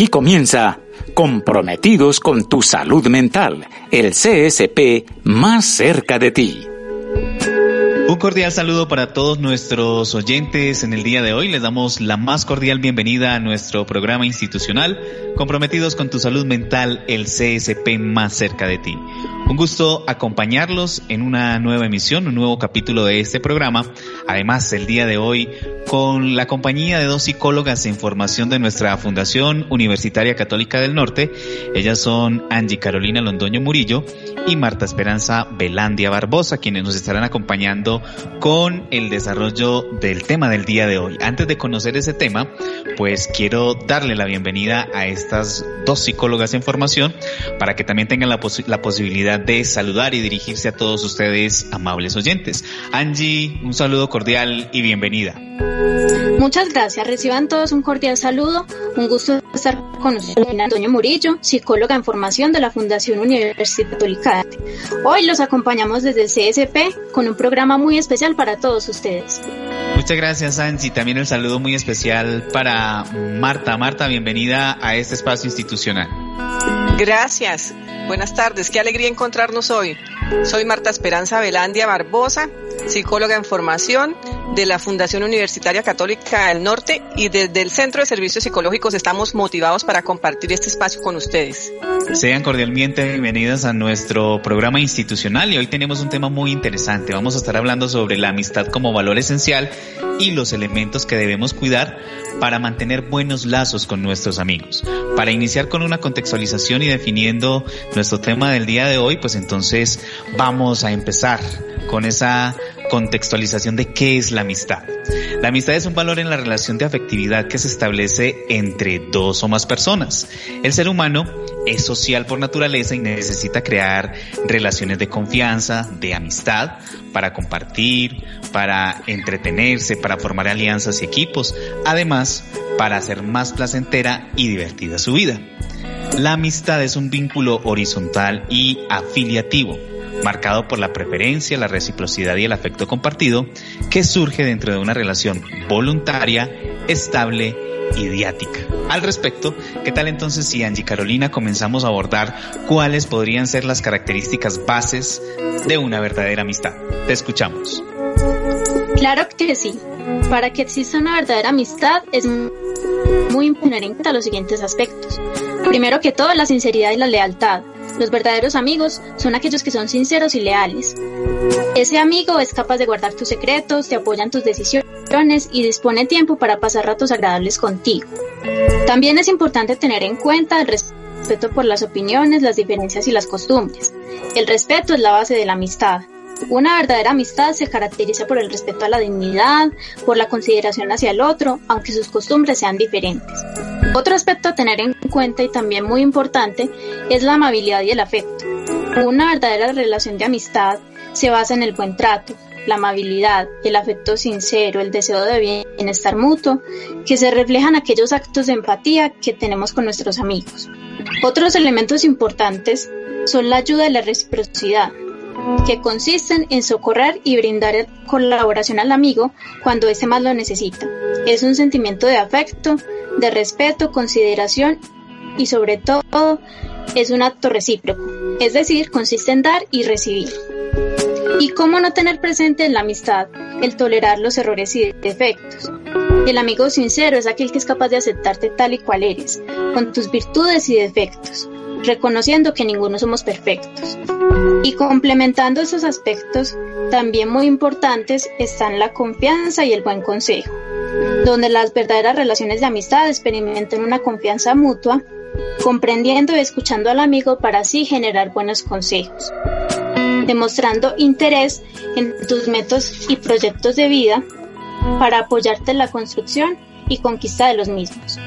Aquí comienza Comprometidos con tu salud mental, el CSP más cerca de ti. Un cordial saludo para todos nuestros oyentes en el día de hoy. Les damos la más cordial bienvenida a nuestro programa institucional, Comprometidos con tu salud mental, el CSP más cerca de ti. Un gusto acompañarlos en una nueva emisión, un nuevo capítulo de este programa. Además, el día de hoy con la compañía de dos psicólogas en formación de nuestra Fundación Universitaria Católica del Norte. Ellas son Angie Carolina Londoño Murillo y Marta Esperanza Belandia Barbosa, quienes nos estarán acompañando con el desarrollo del tema del día de hoy. Antes de conocer ese tema, pues quiero darle la bienvenida a estas dos psicólogas en formación para que también tengan la, la posibilidad de saludar y dirigirse a todos ustedes, amables oyentes. Angie, un saludo cordial y bienvenida. Muchas gracias. Reciban todos un cordial saludo. Un gusto estar con ustedes. Antonio Murillo, psicóloga en formación de la Fundación Universidad Católica. Hoy los acompañamos desde el CSP con un programa muy especial para todos ustedes. Muchas gracias, Angie. También el saludo muy especial para Marta. Marta, bienvenida a este espacio institucional. Gracias. Buenas tardes. Qué alegría encontrarnos hoy. Soy Marta Esperanza Velandia Barbosa, psicóloga en formación de la Fundación Universitaria Católica del Norte y desde el Centro de Servicios Psicológicos estamos motivados para compartir este espacio con ustedes. Sean cordialmente bienvenidas a nuestro programa institucional y hoy tenemos un tema muy interesante. Vamos a estar hablando sobre la amistad como valor esencial y los elementos que debemos cuidar para mantener buenos lazos con nuestros amigos. Para iniciar con una contextualización y definiendo nuestro tema del día de hoy, pues entonces vamos a empezar con esa contextualización de qué es la amistad. La amistad es un valor en la relación de afectividad que se establece entre dos o más personas. El ser humano es social por naturaleza y necesita crear relaciones de confianza, de amistad, para compartir, para entretenerse, para formar alianzas y equipos, además para hacer más placentera y divertida su vida. La amistad es un vínculo horizontal y afiliativo marcado por la preferencia, la reciprocidad y el afecto compartido, que surge dentro de una relación voluntaria, estable y diática. Al respecto, ¿qué tal entonces si Angie Carolina comenzamos a abordar cuáles podrían ser las características bases de una verdadera amistad? Te escuchamos. Claro que sí. Para que exista una verdadera amistad es muy inherente a los siguientes aspectos. Primero que todo, la sinceridad y la lealtad. Los verdaderos amigos son aquellos que son sinceros y leales. Ese amigo es capaz de guardar tus secretos, te apoya en tus decisiones y dispone tiempo para pasar ratos agradables contigo. También es importante tener en cuenta el respeto por las opiniones, las diferencias y las costumbres. El respeto es la base de la amistad. Una verdadera amistad se caracteriza por el respeto a la dignidad, por la consideración hacia el otro, aunque sus costumbres sean diferentes. Otro aspecto a tener en cuenta y también muy importante es la amabilidad y el afecto. Una verdadera relación de amistad se basa en el buen trato, la amabilidad, el afecto sincero, el deseo de bienestar mutuo, que se reflejan aquellos actos de empatía que tenemos con nuestros amigos. Otros elementos importantes son la ayuda y la reciprocidad, que consisten en socorrer y brindar colaboración al amigo cuando éste más lo necesita. Es un sentimiento de afecto, de respeto, consideración y sobre todo es un acto recíproco, es decir, consiste en dar y recibir. ¿Y cómo no tener presente en la amistad el tolerar los errores y defectos? El amigo sincero es aquel que es capaz de aceptarte tal y cual eres, con tus virtudes y defectos, reconociendo que ninguno somos perfectos. Y complementando esos aspectos, también muy importantes están la confianza y el buen consejo, donde las verdaderas relaciones de amistad experimentan una confianza mutua, comprendiendo y escuchando al amigo para así generar buenos consejos, demostrando interés en tus métodos y proyectos de vida para apoyarte en la construcción y conquista de los mismos.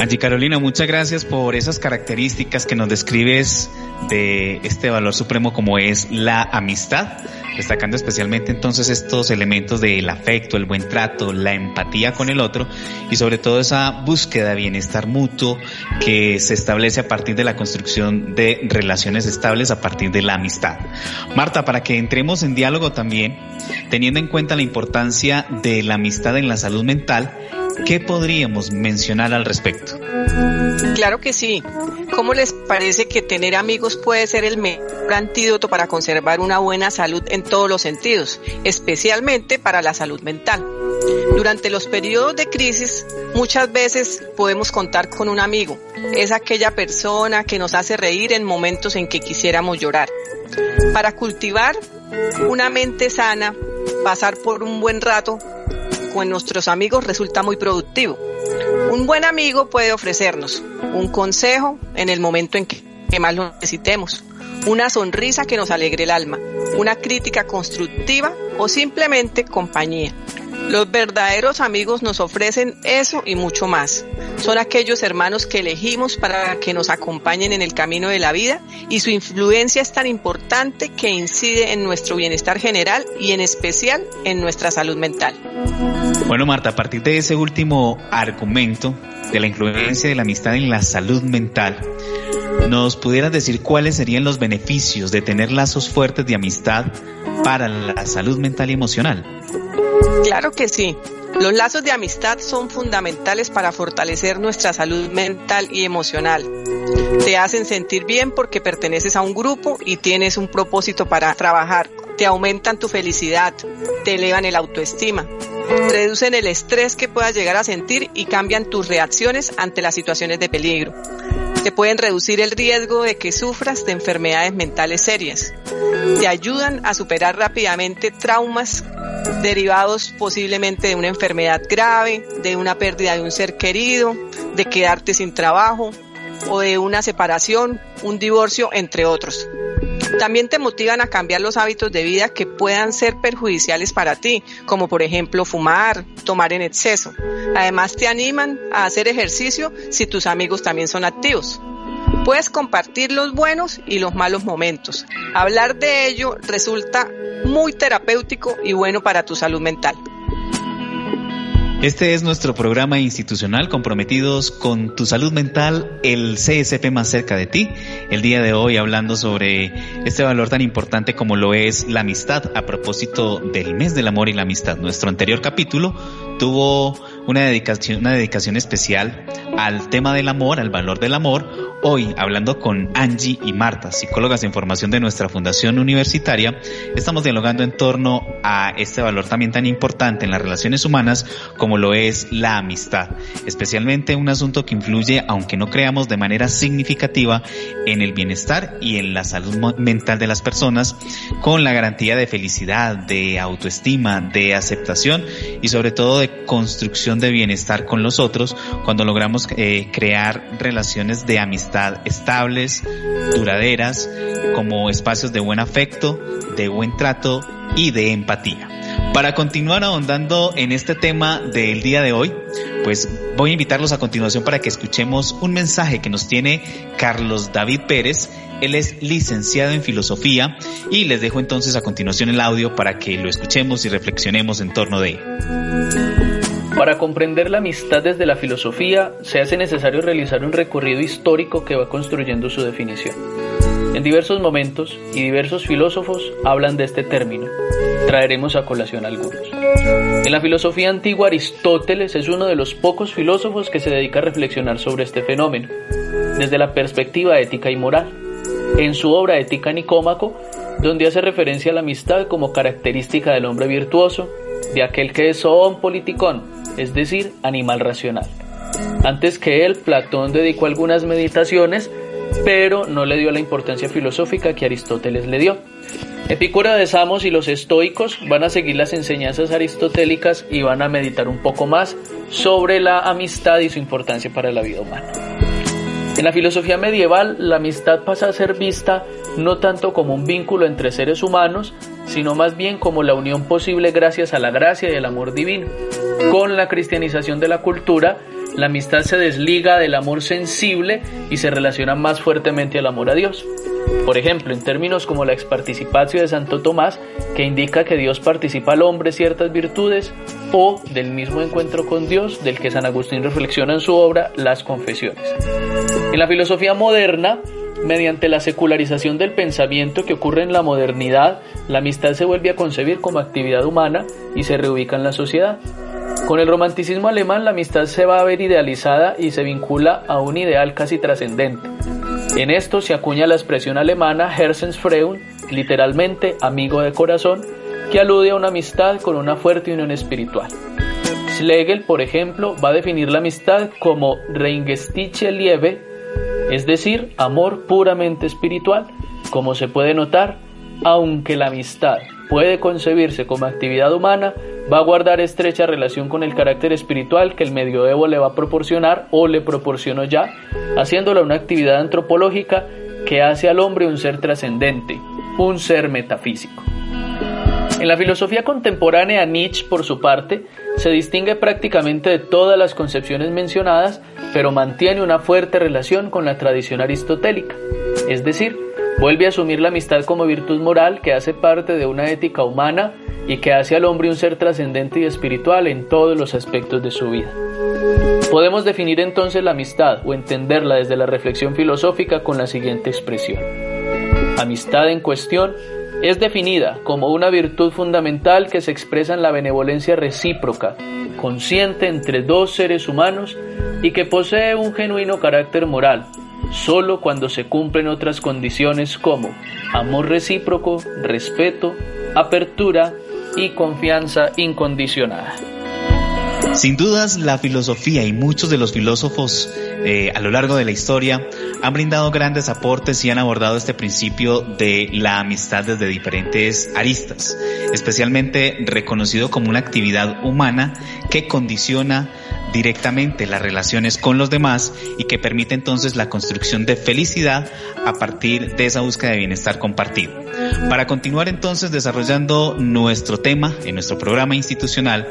Angie Carolina, muchas gracias por esas características que nos describes de este valor supremo como es la amistad, destacando especialmente entonces estos elementos del afecto, el buen trato, la empatía con el otro y sobre todo esa búsqueda de bienestar mutuo que se establece a partir de la construcción de relaciones estables a partir de la amistad. Marta, para que entremos en diálogo también, teniendo en cuenta la importancia de la amistad en la salud mental, ¿Qué podríamos mencionar al respecto? Claro que sí. ¿Cómo les parece que tener amigos puede ser el mejor antídoto para conservar una buena salud en todos los sentidos, especialmente para la salud mental? Durante los periodos de crisis, muchas veces podemos contar con un amigo. Es aquella persona que nos hace reír en momentos en que quisiéramos llorar. Para cultivar una mente sana, pasar por un buen rato con nuestros amigos resulta muy productivo. Un buen amigo puede ofrecernos un consejo en el momento en que más lo necesitemos, una sonrisa que nos alegre el alma, una crítica constructiva o simplemente compañía. Los verdaderos amigos nos ofrecen eso y mucho más. Son aquellos hermanos que elegimos para que nos acompañen en el camino de la vida y su influencia es tan importante que incide en nuestro bienestar general y en especial en nuestra salud mental. Bueno, Marta, a partir de ese último argumento de la influencia de la amistad en la salud mental, ¿nos pudieras decir cuáles serían los beneficios de tener lazos fuertes de amistad para la salud mental y emocional? Claro que sí. Los lazos de amistad son fundamentales para fortalecer nuestra salud mental y emocional. Te hacen sentir bien porque perteneces a un grupo y tienes un propósito para trabajar. Te aumentan tu felicidad, te elevan el autoestima, reducen el estrés que puedas llegar a sentir y cambian tus reacciones ante las situaciones de peligro. Te pueden reducir el riesgo de que sufras de enfermedades mentales serias. Te ayudan a superar rápidamente traumas derivados posiblemente de una enfermedad grave, de una pérdida de un ser querido, de quedarte sin trabajo o de una separación, un divorcio, entre otros. También te motivan a cambiar los hábitos de vida que puedan ser perjudiciales para ti, como por ejemplo fumar, tomar en exceso. Además te animan a hacer ejercicio si tus amigos también son activos. Puedes compartir los buenos y los malos momentos. Hablar de ello resulta muy terapéutico y bueno para tu salud mental. Este es nuestro programa institucional comprometidos con tu salud mental, el CSP más cerca de ti. El día de hoy hablando sobre este valor tan importante como lo es la amistad a propósito del mes del amor y la amistad. Nuestro anterior capítulo tuvo una dedicación, una dedicación especial al tema del amor, al valor del amor, Hoy, hablando con Angie y Marta, psicólogas en formación de nuestra fundación universitaria, estamos dialogando en torno a este valor también tan importante en las relaciones humanas como lo es la amistad, especialmente un asunto que influye, aunque no creamos de manera significativa, en el bienestar y en la salud mental de las personas, con la garantía de felicidad, de autoestima, de aceptación y sobre todo de construcción de bienestar con los otros cuando logramos eh, crear relaciones de amistad estables, duraderas, como espacios de buen afecto, de buen trato y de empatía. Para continuar ahondando en este tema del día de hoy, pues voy a invitarlos a continuación para que escuchemos un mensaje que nos tiene Carlos David Pérez. Él es licenciado en filosofía y les dejo entonces a continuación el audio para que lo escuchemos y reflexionemos en torno de él. Para comprender la amistad desde la filosofía, se hace necesario realizar un recorrido histórico que va construyendo su definición. En diversos momentos y diversos filósofos hablan de este término. Traeremos a colación algunos. En la filosofía antigua, Aristóteles es uno de los pocos filósofos que se dedica a reflexionar sobre este fenómeno, desde la perspectiva ética y moral. En su obra Ética Nicómaco, donde hace referencia a la amistad como característica del hombre virtuoso, de aquel que es un politicón, es decir, animal racional. Antes que él, Platón dedicó algunas meditaciones, pero no le dio la importancia filosófica que Aristóteles le dio. Epicuro de Samos y los estoicos van a seguir las enseñanzas aristotélicas y van a meditar un poco más sobre la amistad y su importancia para la vida humana. En la filosofía medieval, la amistad pasa a ser vista no tanto como un vínculo entre seres humanos, sino más bien como la unión posible gracias a la gracia y el amor divino. Con la cristianización de la cultura, la amistad se desliga del amor sensible y se relaciona más fuertemente al amor a Dios. Por ejemplo, en términos como la exparticipatio de Santo Tomás, que indica que Dios participa al hombre ciertas virtudes, o del mismo encuentro con Dios del que San Agustín reflexiona en su obra Las Confesiones. En la filosofía moderna, mediante la secularización del pensamiento que ocurre en la modernidad, la amistad se vuelve a concebir como actividad humana y se reubica en la sociedad. Con el romanticismo alemán la amistad se va a ver idealizada y se vincula a un ideal casi trascendente. En esto se acuña la expresión alemana Herzensfreund, literalmente amigo de corazón, que alude a una amistad con una fuerte unión espiritual. Schlegel, por ejemplo, va a definir la amistad como Reingestiche Liebe, es decir, amor puramente espiritual. Como se puede notar, aunque la amistad puede concebirse como actividad humana, va a guardar estrecha relación con el carácter espiritual que el medioevo le va a proporcionar o le proporcionó ya, haciéndola una actividad antropológica que hace al hombre un ser trascendente, un ser metafísico. En la filosofía contemporánea, Nietzsche, por su parte, se distingue prácticamente de todas las concepciones mencionadas, pero mantiene una fuerte relación con la tradición aristotélica, es decir, vuelve a asumir la amistad como virtud moral que hace parte de una ética humana y que hace al hombre un ser trascendente y espiritual en todos los aspectos de su vida. Podemos definir entonces la amistad o entenderla desde la reflexión filosófica con la siguiente expresión. Amistad en cuestión es definida como una virtud fundamental que se expresa en la benevolencia recíproca, consciente entre dos seres humanos y que posee un genuino carácter moral, solo cuando se cumplen otras condiciones como amor recíproco, respeto, apertura y confianza incondicionada. Sin dudas, la filosofía y muchos de los filósofos eh, a lo largo de la historia han brindado grandes aportes y han abordado este principio de la amistad desde diferentes aristas, especialmente reconocido como una actividad humana que condiciona directamente las relaciones con los demás y que permite entonces la construcción de felicidad a partir de esa búsqueda de bienestar compartido. Para continuar entonces desarrollando nuestro tema en nuestro programa institucional,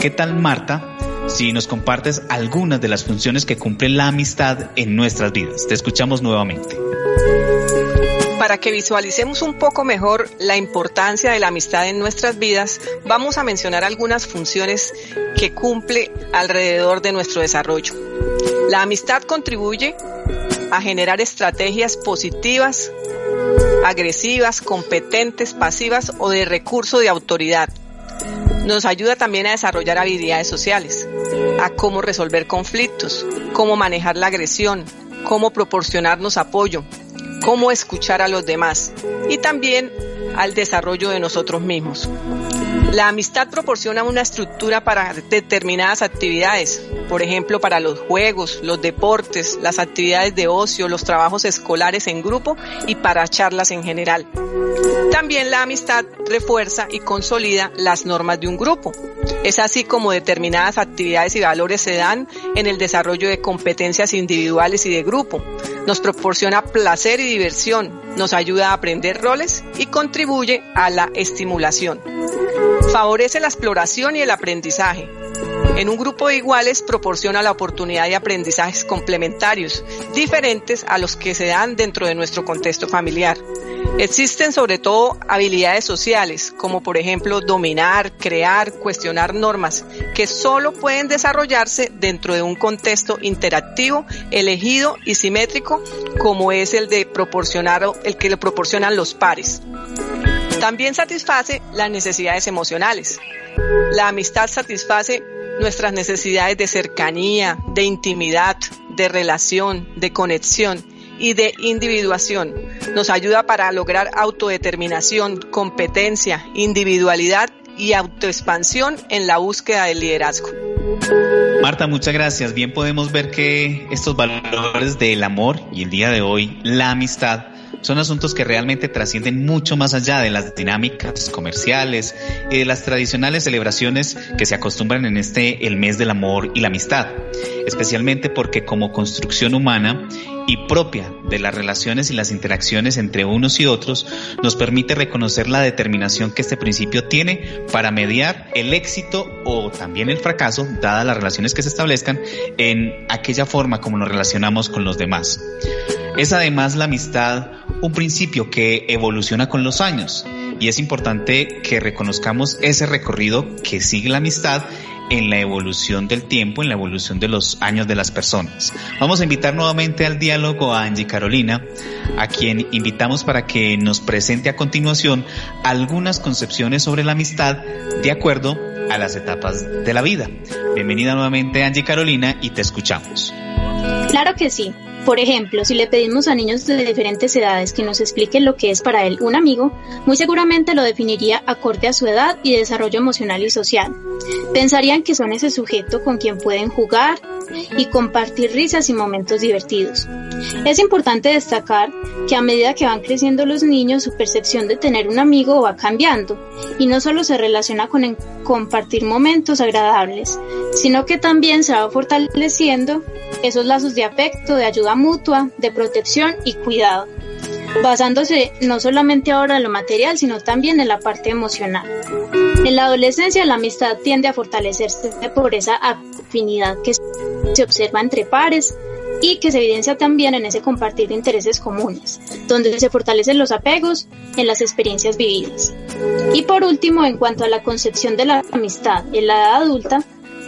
¿qué tal Marta? Si nos compartes algunas de las funciones que cumple la amistad en nuestras vidas. Te escuchamos nuevamente. Para que visualicemos un poco mejor la importancia de la amistad en nuestras vidas, vamos a mencionar algunas funciones que cumple alrededor de nuestro desarrollo. La amistad contribuye a generar estrategias positivas, agresivas, competentes, pasivas o de recurso de autoridad. Nos ayuda también a desarrollar habilidades sociales, a cómo resolver conflictos, cómo manejar la agresión, cómo proporcionarnos apoyo, cómo escuchar a los demás y también al desarrollo de nosotros mismos. La amistad proporciona una estructura para determinadas actividades, por ejemplo, para los juegos, los deportes, las actividades de ocio, los trabajos escolares en grupo y para charlas en general. También la amistad refuerza y consolida las normas de un grupo. Es así como determinadas actividades y valores se dan en el desarrollo de competencias individuales y de grupo. Nos proporciona placer y diversión, nos ayuda a aprender roles y contribuye a la estimulación. Favorece la exploración y el aprendizaje. En un grupo de iguales proporciona la oportunidad de aprendizajes complementarios, diferentes a los que se dan dentro de nuestro contexto familiar. Existen sobre todo habilidades sociales, como por ejemplo dominar, crear, cuestionar normas, que solo pueden desarrollarse dentro de un contexto interactivo, elegido y simétrico, como es el de proporcionar el que le proporcionan los pares. También satisface las necesidades emocionales. La amistad satisface nuestras necesidades de cercanía, de intimidad, de relación, de conexión y de individuación. Nos ayuda para lograr autodeterminación, competencia, individualidad y autoexpansión en la búsqueda del liderazgo. Marta, muchas gracias. Bien podemos ver que estos valores del amor y el día de hoy la amistad son asuntos que realmente trascienden mucho más allá de las dinámicas comerciales y de las tradicionales celebraciones que se acostumbran en este el mes del amor y la amistad, especialmente porque como construcción humana y propia de las relaciones y las interacciones entre unos y otros nos permite reconocer la determinación que este principio tiene para mediar el éxito o también el fracaso, dadas las relaciones que se establezcan, en aquella forma como nos relacionamos con los demás. Es además la amistad un principio que evoluciona con los años y es importante que reconozcamos ese recorrido que sigue la amistad en la evolución del tiempo, en la evolución de los años de las personas. Vamos a invitar nuevamente al diálogo a Angie Carolina, a quien invitamos para que nos presente a continuación algunas concepciones sobre la amistad de acuerdo a las etapas de la vida. Bienvenida nuevamente Angie Carolina y te escuchamos. Claro que sí. Por ejemplo, si le pedimos a niños de diferentes edades que nos expliquen lo que es para él un amigo, muy seguramente lo definiría acorde a su edad y desarrollo emocional y social. Pensarían que son ese sujeto con quien pueden jugar y compartir risas y momentos divertidos. Es importante destacar que a medida que van creciendo los niños, su percepción de tener un amigo va cambiando y no solo se relaciona con compartir momentos agradables, sino que también se va fortaleciendo esos lazos de afecto, de ayuda mutua, de protección y cuidado, basándose no solamente ahora en lo material, sino también en la parte emocional. En la adolescencia la amistad tiende a fortalecerse por esa afinidad que se observa entre pares y que se evidencia también en ese compartir de intereses comunes, donde se fortalecen los apegos en las experiencias vividas. Y por último, en cuanto a la concepción de la amistad en la edad adulta,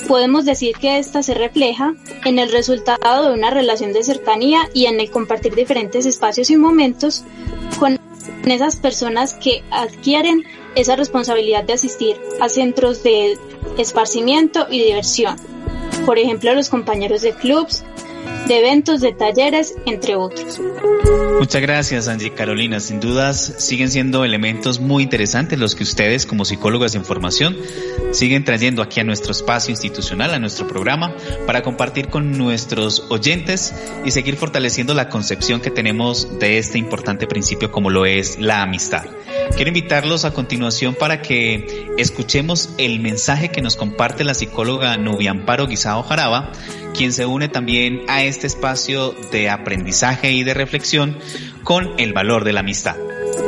podemos decir que esta se refleja en el resultado de una relación de cercanía y en el compartir diferentes espacios y momentos con esas personas que adquieren esa responsabilidad de asistir a centros de esparcimiento y diversión. Por ejemplo, los compañeros de clubs, de eventos, de talleres, entre otros. Muchas gracias, Angie Carolina. Sin dudas, siguen siendo elementos muy interesantes los que ustedes, como psicólogas en formación, siguen trayendo aquí a nuestro espacio institucional, a nuestro programa, para compartir con nuestros oyentes y seguir fortaleciendo la concepción que tenemos de este importante principio como lo es la amistad. Quiero invitarlos a continuación para que escuchemos el mensaje que nos comparte la psicóloga Nubiamparo Guisao Jaraba, quien se une también a este espacio de aprendizaje y de reflexión con el valor de la amistad.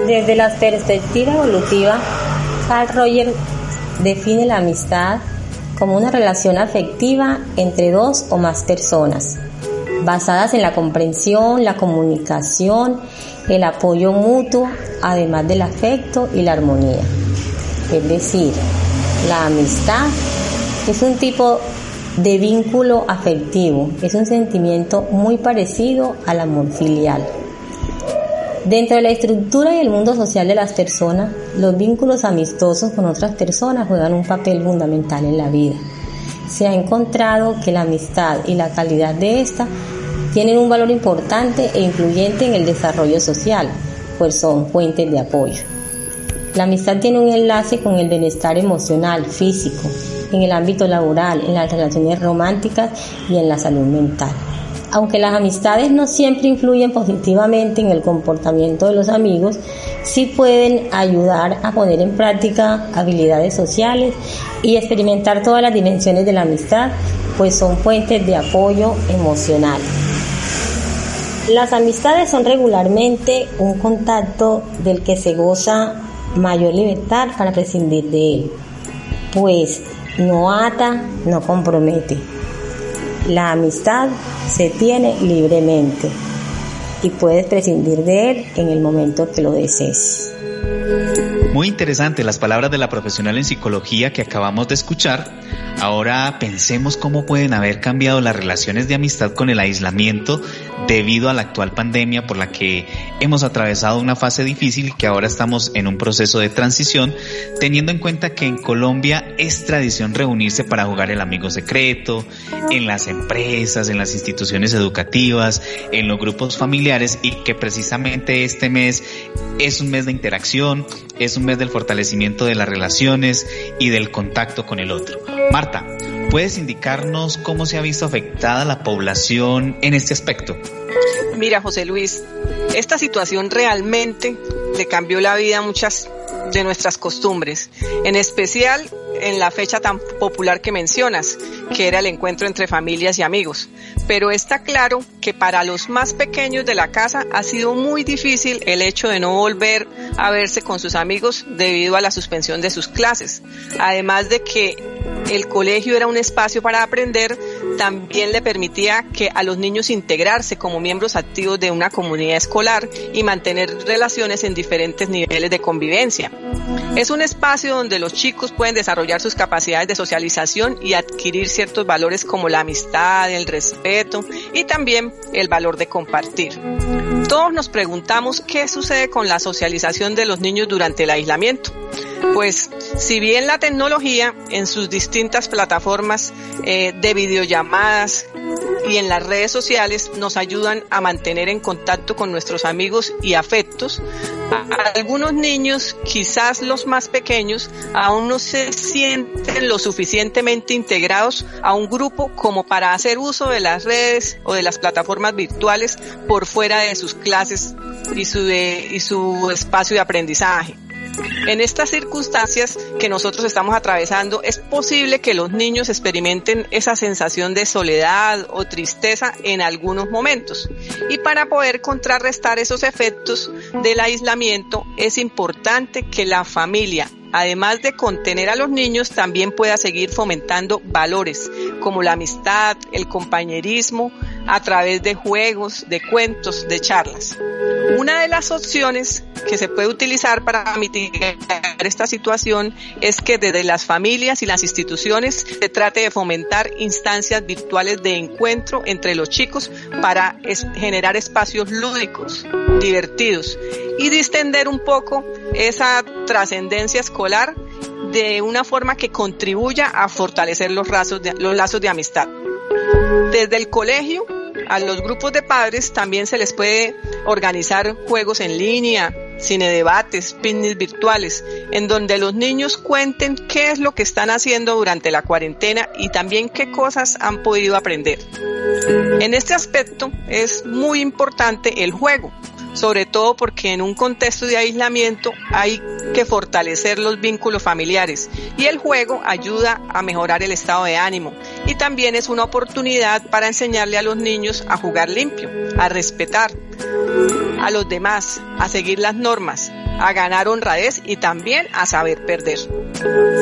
Desde la perspectiva evolutiva, Carl Roger define la amistad como una relación afectiva entre dos o más personas, basadas en la comprensión, la comunicación, el apoyo mutuo, además del afecto y la armonía. Es decir, la amistad es un tipo de vínculo afectivo. Es un sentimiento muy parecido al amor filial. Dentro de la estructura y el mundo social de las personas, los vínculos amistosos con otras personas juegan un papel fundamental en la vida. Se ha encontrado que la amistad y la calidad de esta tienen un valor importante e influyente en el desarrollo social, pues son fuentes de apoyo. La amistad tiene un enlace con el bienestar emocional, físico, en el ámbito laboral, en las relaciones románticas y en la salud mental. Aunque las amistades no siempre influyen positivamente en el comportamiento de los amigos, sí pueden ayudar a poner en práctica habilidades sociales y experimentar todas las dimensiones de la amistad, pues son fuentes de apoyo emocional. Las amistades son regularmente un contacto del que se goza mayor libertad para prescindir de él, pues no ata, no compromete. La amistad se tiene libremente y puedes prescindir de él en el momento que lo desees. Muy interesante las palabras de la profesional en psicología que acabamos de escuchar. Ahora pensemos cómo pueden haber cambiado las relaciones de amistad con el aislamiento debido a la actual pandemia por la que hemos atravesado una fase difícil que ahora estamos en un proceso de transición, teniendo en cuenta que en Colombia es tradición reunirse para jugar el amigo secreto, en las empresas, en las instituciones educativas, en los grupos familiares y que precisamente este mes es un mes de interacción, es un mes del fortalecimiento de las relaciones y del contacto con el otro. Marta, ¿puedes indicarnos cómo se ha visto afectada la población en este aspecto? Mira, José Luis, esta situación realmente le cambió la vida a muchas de nuestras costumbres, en especial en la fecha tan popular que mencionas, que era el encuentro entre familias y amigos. Pero está claro que para los más pequeños de la casa ha sido muy difícil el hecho de no volver a verse con sus amigos debido a la suspensión de sus clases. Además de que el colegio era un espacio para aprender, también le permitía que a los niños integrarse como miembros activos de una comunidad escolar y mantener relaciones en diferentes niveles de convivencia. Es un espacio donde los chicos pueden desarrollar sus capacidades de socialización y adquirir ciertos valores como la amistad, el respeto y también el valor de compartir. Todos nos preguntamos qué sucede con la socialización de los niños durante el aislamiento. Pues si bien la tecnología en sus distintas plataformas eh, de videollamadas y en las redes sociales nos ayudan a mantener en contacto con nuestros amigos y afectos, algunos niños, quizás los más pequeños, aún no se sienten lo suficientemente integrados a un grupo como para hacer uso de las redes o de las plataformas virtuales por fuera de sus clases y su, y su espacio de aprendizaje. En estas circunstancias que nosotros estamos atravesando, es posible que los niños experimenten esa sensación de soledad o tristeza en algunos momentos. Y para poder contrarrestar esos efectos del aislamiento, es importante que la familia, además de contener a los niños, también pueda seguir fomentando valores como la amistad, el compañerismo, a través de juegos, de cuentos, de charlas. Una de las opciones que se puede utilizar para mitigar esta situación es que desde las familias y las instituciones se trate de fomentar instancias virtuales de encuentro entre los chicos para generar espacios lúdicos, divertidos y distender un poco esa trascendencia escolar de una forma que contribuya a fortalecer los lazos de, amistad. Desde el colegio a los grupos de padres también se les puede organizar juegos en línea, cine debates, picnics virtuales, en donde los niños cuenten qué es lo que están haciendo durante la cuarentena y también qué cosas han podido aprender. En este aspecto es muy importante el juego, sobre todo porque en un contexto de aislamiento hay que fortalecer los vínculos familiares y el juego ayuda a mejorar el estado de ánimo y también es una oportunidad para enseñarle a los niños a jugar limpio, a respetar a los demás, a seguir las normas, a ganar honradez y también a saber perder.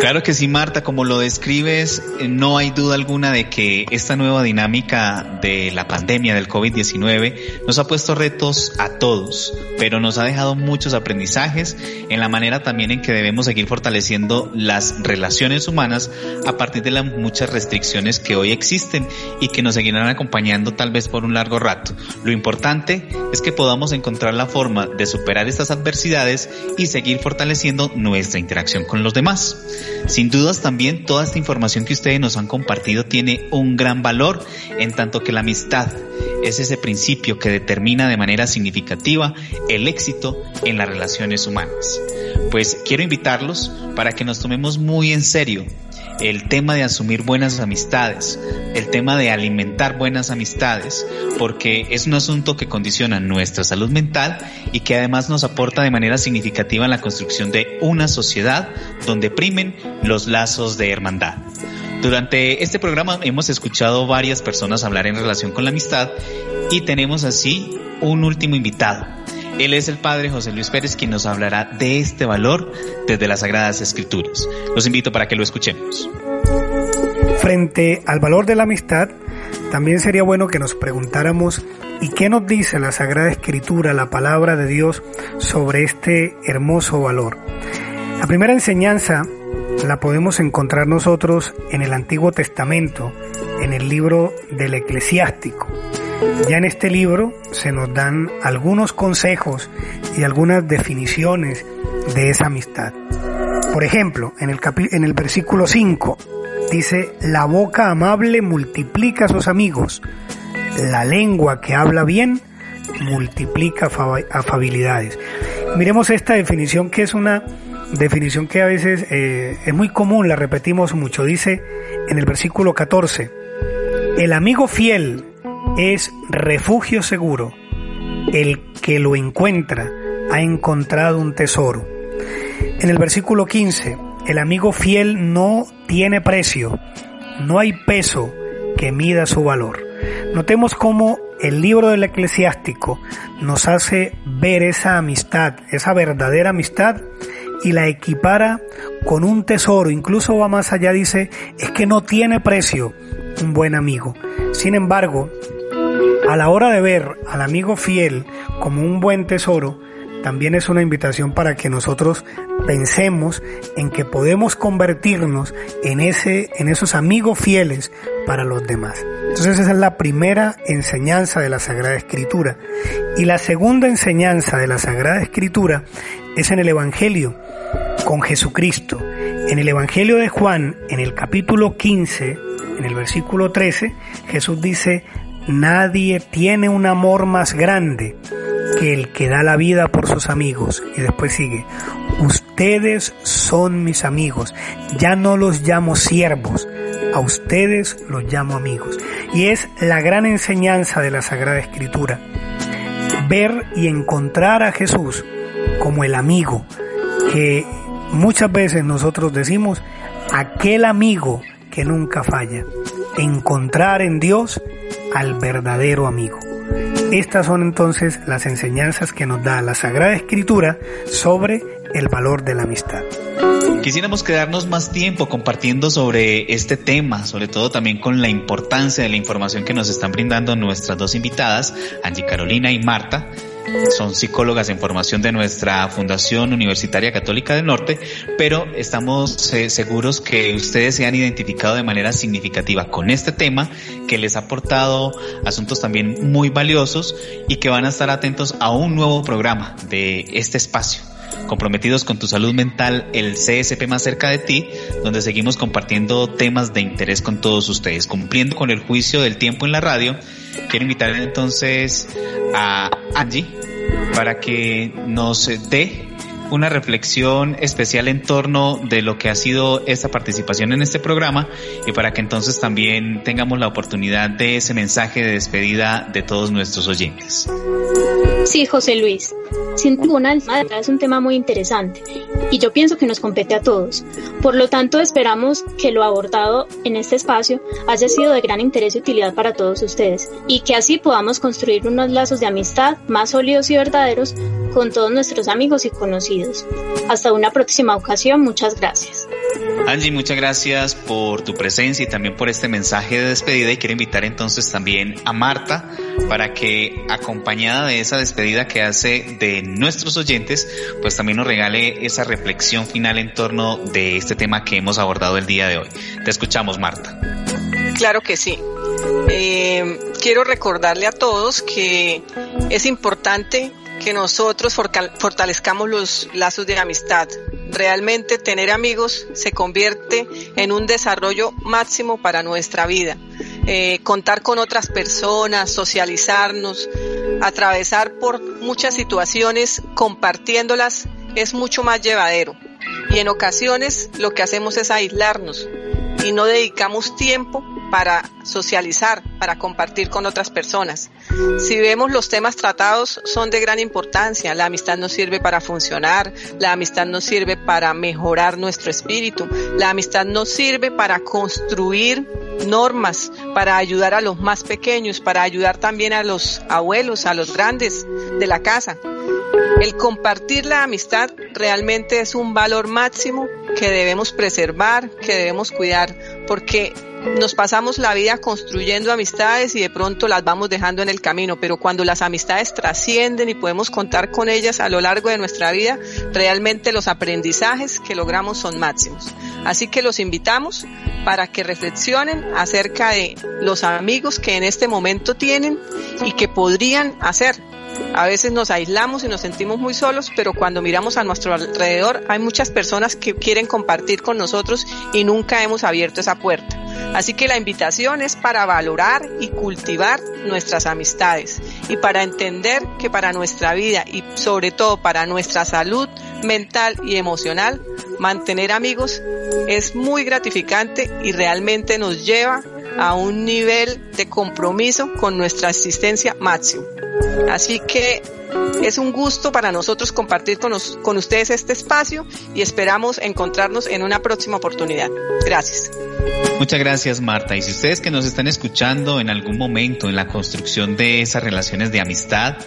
Claro que sí, Marta, como lo describes, eh, no hay duda alguna de que esta nueva dinámica de la pandemia del COVID-19 nos ha puesto retos a todos, pero nos ha dejado muchos aprendizajes en la manera también en que debemos seguir fortaleciendo las relaciones humanas a partir de las muchas restricciones que hoy existen y que nos seguirán acompañando tal vez por un largo rato. Lo importante es que podamos encontrar la forma de superar estas adversidades y seguir fortaleciendo nuestra interacción con los demás. Sin dudas también toda esta información que ustedes nos han compartido tiene un gran valor en tanto que la amistad es ese principio que determina de manera significativa el éxito en las relaciones humanas. Pues quiero invitarlos para que nos tomemos muy en serio el tema de asumir buenas amistades, el tema de alimentar buenas amistades, porque es un asunto que condiciona nuestra salud mental y que además nos aporta de manera significativa en la construcción de una sociedad donde primen los lazos de hermandad. Durante este programa hemos escuchado varias personas hablar en relación con la amistad y tenemos así un último invitado. Él es el padre José Luis Pérez quien nos hablará de este valor desde las Sagradas Escrituras. Los invito para que lo escuchemos. Frente al valor de la amistad, también sería bueno que nos preguntáramos ¿y qué nos dice la Sagrada Escritura, la palabra de Dios, sobre este hermoso valor? La primera enseñanza la podemos encontrar nosotros en el Antiguo Testamento, en el libro del Eclesiástico. Ya en este libro se nos dan algunos consejos y algunas definiciones de esa amistad. Por ejemplo, en el, en el versículo 5 dice, la boca amable multiplica a sus amigos, la lengua que habla bien multiplica afabilidades. Miremos esta definición que es una definición que a veces eh, es muy común, la repetimos mucho. Dice en el versículo 14, el amigo fiel es refugio seguro. El que lo encuentra ha encontrado un tesoro. En el versículo 15, el amigo fiel no tiene precio, no hay peso que mida su valor. Notemos cómo el libro del eclesiástico nos hace ver esa amistad, esa verdadera amistad y la equipara con un tesoro, incluso va más allá, dice, es que no tiene precio un buen amigo. Sin embargo, a la hora de ver al amigo fiel como un buen tesoro, también es una invitación para que nosotros pensemos en que podemos convertirnos en ese en esos amigos fieles para los demás. Entonces esa es la primera enseñanza de la Sagrada Escritura. Y la segunda enseñanza de la Sagrada Escritura es en el Evangelio con Jesucristo. En el Evangelio de Juan, en el capítulo 15, en el versículo 13, Jesús dice, nadie tiene un amor más grande que el que da la vida por sus amigos. Y después sigue, ustedes son mis amigos, ya no los llamo siervos, a ustedes los llamo amigos. Y es la gran enseñanza de la Sagrada Escritura, ver y encontrar a Jesús como el amigo, que muchas veces nosotros decimos, aquel amigo que nunca falla, encontrar en Dios al verdadero amigo. Estas son entonces las enseñanzas que nos da la Sagrada Escritura sobre el valor de la amistad. Quisiéramos quedarnos más tiempo compartiendo sobre este tema, sobre todo también con la importancia de la información que nos están brindando nuestras dos invitadas, Angie Carolina y Marta. Son psicólogas en formación de nuestra Fundación Universitaria Católica del Norte, pero estamos eh, seguros que ustedes se han identificado de manera significativa con este tema, que les ha aportado asuntos también muy valiosos y que van a estar atentos a un nuevo programa de este espacio comprometidos con tu salud mental, el CSP más cerca de ti, donde seguimos compartiendo temas de interés con todos ustedes, cumpliendo con el juicio del tiempo en la radio. Quiero invitar entonces a Angie para que nos dé una reflexión especial en torno de lo que ha sido esta participación en este programa y para que entonces también tengamos la oportunidad de ese mensaje de despedida de todos nuestros oyentes. Sí, José Luis. Sin ninguna es un tema muy interesante y yo pienso que nos compete a todos. Por lo tanto, esperamos que lo abordado en este espacio haya sido de gran interés y utilidad para todos ustedes y que así podamos construir unos lazos de amistad más sólidos y verdaderos con todos nuestros amigos y conocidos. Hasta una próxima ocasión, muchas gracias. Angie, muchas gracias por tu presencia y también por este mensaje de despedida y quiero invitar entonces también a Marta para que acompañada de esa despedida que hace de nuestros oyentes, pues también nos regale esa reflexión final en torno de este tema que hemos abordado el día de hoy. Te escuchamos, Marta. Claro que sí. Eh, quiero recordarle a todos que es importante que nosotros fortalezcamos los lazos de amistad. Realmente tener amigos se convierte en un desarrollo máximo para nuestra vida. Eh, contar con otras personas, socializarnos, atravesar por muchas situaciones compartiéndolas es mucho más llevadero. Y en ocasiones lo que hacemos es aislarnos y no dedicamos tiempo para socializar, para compartir con otras personas. Si vemos los temas tratados son de gran importancia. La amistad nos sirve para funcionar, la amistad nos sirve para mejorar nuestro espíritu, la amistad nos sirve para construir normas, para ayudar a los más pequeños, para ayudar también a los abuelos, a los grandes de la casa. El compartir la amistad realmente es un valor máximo que debemos preservar, que debemos cuidar, porque nos pasamos la vida construyendo amistades y de pronto las vamos dejando en el camino, pero cuando las amistades trascienden y podemos contar con ellas a lo largo de nuestra vida, realmente los aprendizajes que logramos son máximos. Así que los invitamos para que reflexionen acerca de los amigos que en este momento tienen y que podrían hacer a veces nos aislamos y nos sentimos muy solos, pero cuando miramos a nuestro alrededor hay muchas personas que quieren compartir con nosotros y nunca hemos abierto esa puerta. Así que la invitación es para valorar y cultivar nuestras amistades y para entender que para nuestra vida y sobre todo para nuestra salud mental y emocional, mantener amigos es muy gratificante y realmente nos lleva a un nivel de compromiso con nuestra existencia máximo. Así que Es un gusto para nosotros compartir con, con ustedes este espacio y esperamos encontrarnos en una próxima oportunidad. Gracias. Muchas gracias Marta. Y si ustedes que nos están escuchando en algún momento en la construcción de esas relaciones de amistad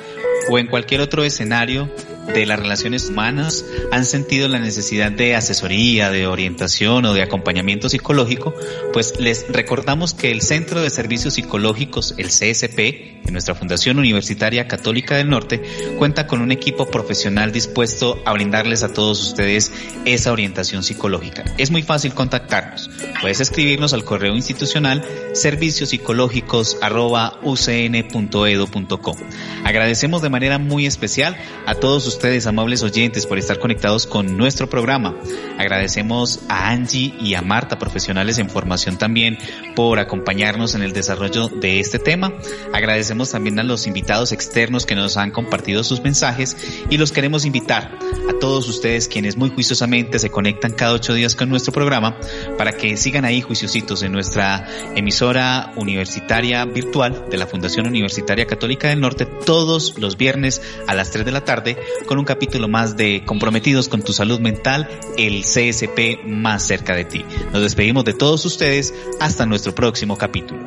o en cualquier otro escenario de las relaciones humanas han sentido la necesidad de asesoría, de orientación o de acompañamiento psicológico, pues les recordamos que el Centro de Servicios Psicológicos, el CSP, en nuestra Fundación Universitaria Católica del Norte, cuenta con un equipo profesional dispuesto a brindarles a todos ustedes esa orientación psicológica. Es muy fácil contactarnos. Puedes escribirnos al correo institucional serviciopsicológicos.ucn.edu.co. Agradecemos de manera muy especial a todos ustedes ustedes, amables oyentes, por estar conectados con nuestro programa. Agradecemos a Angie y a Marta, profesionales en formación también, por acompañarnos en el desarrollo de este tema. Agradecemos también a los invitados externos que nos han compartido sus mensajes y los queremos invitar a todos ustedes quienes muy juiciosamente se conectan cada ocho días con nuestro programa para que sigan ahí juiciositos en nuestra emisora universitaria virtual de la Fundación Universitaria Católica del Norte todos los viernes a las 3 de la tarde con un capítulo más de Comprometidos con tu salud mental, el CSP más cerca de ti. Nos despedimos de todos ustedes hasta nuestro próximo capítulo.